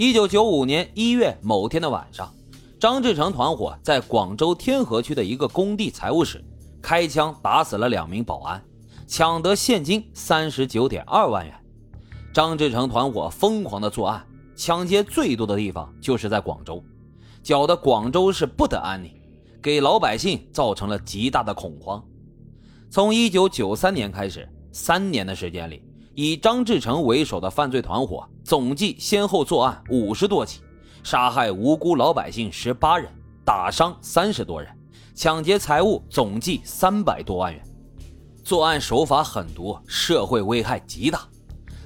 一九九五年一月某天的晚上，张志成团伙在广州天河区的一个工地财务室开枪打死了两名保安，抢得现金三十九点二万元。张志成团伙疯狂的作案，抢劫最多的地方就是在广州，搅得广州市不得安宁，给老百姓造成了极大的恐慌。从一九九三年开始，三年的时间里。以张志成为首的犯罪团伙总计先后作案五十多起，杀害无辜老百姓十八人，打伤三十多人，抢劫财物总计三百多万元。作案手法狠毒，社会危害极大。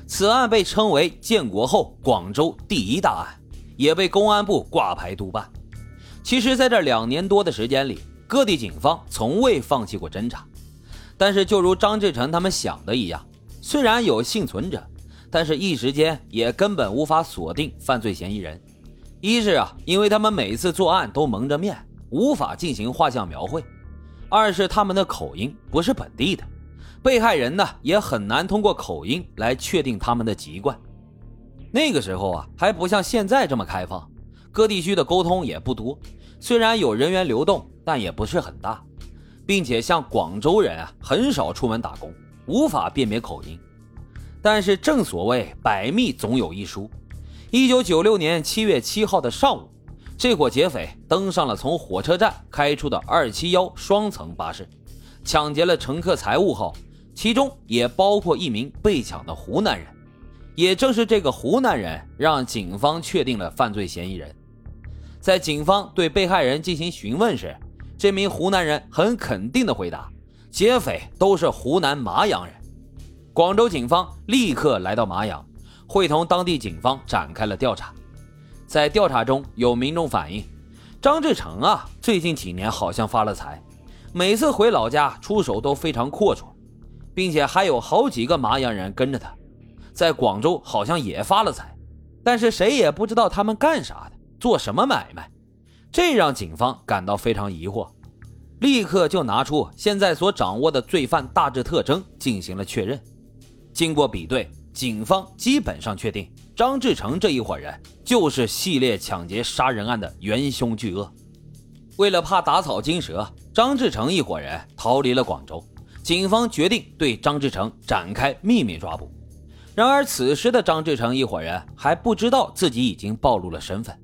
此案被称为建国后广州第一大案，也被公安部挂牌督办。其实，在这两年多的时间里，各地警方从未放弃过侦查。但是，就如张志成他们想的一样。虽然有幸存者，但是一时间也根本无法锁定犯罪嫌疑人。一是啊，因为他们每次作案都蒙着面，无法进行画像描绘；二是他们的口音不是本地的，被害人呢也很难通过口音来确定他们的籍贯。那个时候啊，还不像现在这么开放，各地区的沟通也不多。虽然有人员流动，但也不是很大，并且像广州人啊，很少出门打工。无法辨别口音，但是正所谓百密总有一疏。一九九六年七月七号的上午，这伙劫匪登上了从火车站开出的二七幺双层巴士，抢劫了乘客财物后，其中也包括一名被抢的湖南人。也正是这个湖南人，让警方确定了犯罪嫌疑人。在警方对被害人进行询问时，这名湖南人很肯定地回答。劫匪都是湖南麻阳人，广州警方立刻来到麻阳，会同当地警方展开了调查。在调查中，有民众反映，张志成啊，最近几年好像发了财，每次回老家出手都非常阔绰，并且还有好几个麻阳人跟着他，在广州好像也发了财，但是谁也不知道他们干啥的，做什么买卖，这让警方感到非常疑惑。立刻就拿出现在所掌握的罪犯大致特征进行了确认。经过比对，警方基本上确定张志成这一伙人就是系列抢劫杀人案的元凶巨鳄。为了怕打草惊蛇，张志成一伙人逃离了广州。警方决定对张志成展开秘密抓捕。然而，此时的张志成一伙人还不知道自己已经暴露了身份。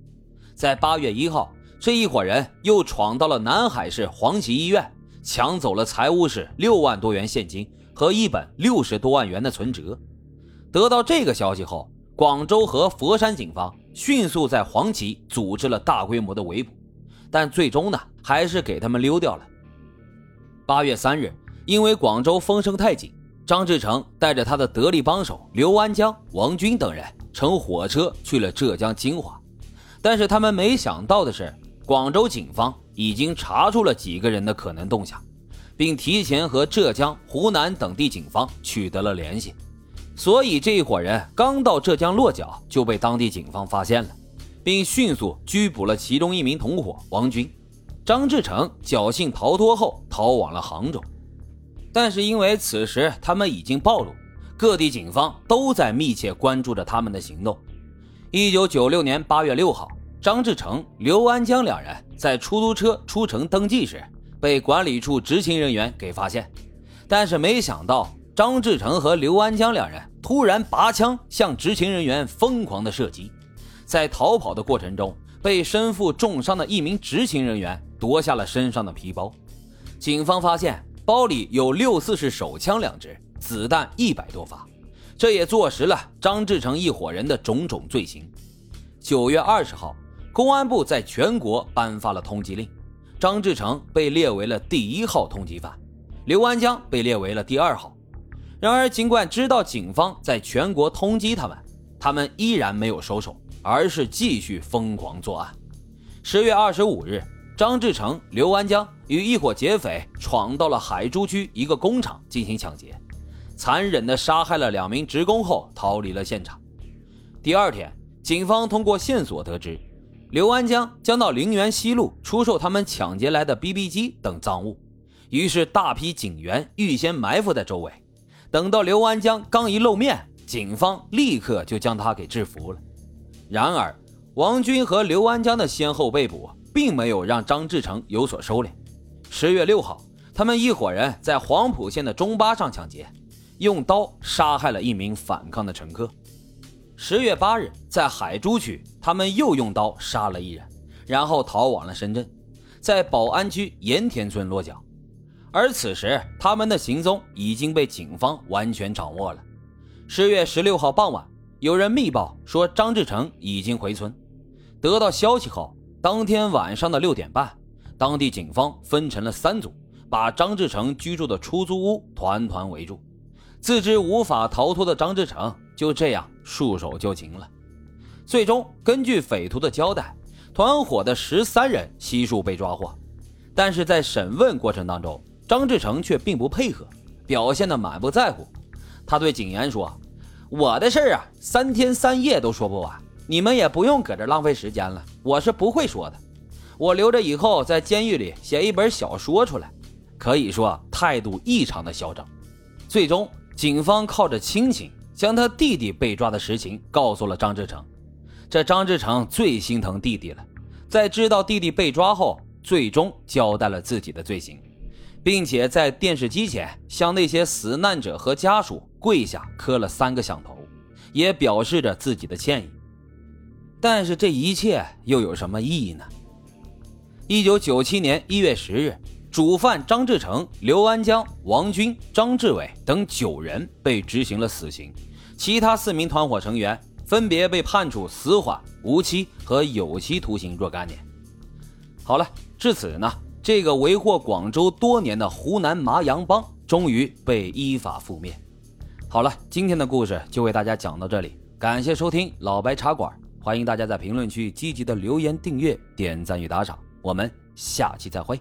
在八月一号。这一伙人又闯到了南海市黄旗医院，抢走了财务室六万多元现金和一本六十多万元的存折。得到这个消息后，广州和佛山警方迅速在黄旗组织了大规模的围捕，但最终呢，还是给他们溜掉了。八月三日，因为广州风声太紧，张志成带着他的得力帮手刘安江、王军等人乘火车去了浙江金华，但是他们没想到的是。广州警方已经查出了几个人的可能动向，并提前和浙江、湖南等地警方取得了联系，所以这一伙人刚到浙江落脚就被当地警方发现了，并迅速拘捕了其中一名同伙王军。张志成侥幸逃脱后逃往了杭州，但是因为此时他们已经暴露，各地警方都在密切关注着他们的行动。一九九六年八月六号。张志成、刘安江两人在出租车出城登记时，被管理处执勤人员给发现。但是没想到，张志成和刘安江两人突然拔枪向执勤人员疯狂的射击，在逃跑的过程中，被身负重伤的一名执勤人员夺下了身上的皮包。警方发现包里有六四式手枪两支，子弹一百多发，这也坐实了张志成一伙人的种种罪行。九月二十号。公安部在全国颁发了通缉令，张志成被列为了第一号通缉犯，刘安江被列为了第二号。然而，尽管知道警方在全国通缉他们，他们依然没有收手，而是继续疯狂作案。十月二十五日，张志成、刘安江与一伙劫匪闯到了海珠区一个工厂进行抢劫，残忍地杀害了两名职工后逃离了现场。第二天，警方通过线索得知。刘安江将到陵园西路出售他们抢劫来的 BB 机等赃物，于是大批警员预先埋伏在周围。等到刘安江刚一露面，警方立刻就将他给制服了。然而，王军和刘安江的先后被捕，并没有让张志成有所收敛。十月六号，他们一伙人在黄埔县的中巴上抢劫，用刀杀害了一名反抗的乘客。十月八日，在海珠区，他们又用刀杀了一人，然后逃往了深圳，在宝安区盐田村落脚。而此时，他们的行踪已经被警方完全掌握了。十月十六号傍晚，有人密报说张志成已经回村。得到消息后，当天晚上的六点半，当地警方分成了三组，把张志成居住的出租屋团团围住。自知无法逃脱的张志成就这样束手就擒了。最终，根据匪徒的交代，团伙的十三人悉数被抓获。但是在审问过程当中，张志成却并不配合，表现得满不在乎。他对警员说：“我的事儿啊，三天三夜都说不完，你们也不用搁这浪费时间了。我是不会说的，我留着以后在监狱里写一本小说出来。”可以说态度异常的嚣张。最终，警方靠着亲情将他弟弟被抓的实情告诉了张志成。这张志成最心疼弟弟了，在知道弟弟被抓后，最终交代了自己的罪行。并且在电视机前向那些死难者和家属跪下磕了三个响头，也表示着自己的歉意。但是这一切又有什么意义呢？一九九七年一月十日，主犯张志成、刘安江、王军、张志伟等九人被执行了死刑，其他四名团伙成员分别被判处死缓、无期和有期徒刑若干年。好了，至此呢。这个为祸广州多年的湖南麻阳帮终于被依法覆灭。好了，今天的故事就为大家讲到这里，感谢收听老白茶馆，欢迎大家在评论区积极的留言、订阅、点赞与打赏，我们下期再会。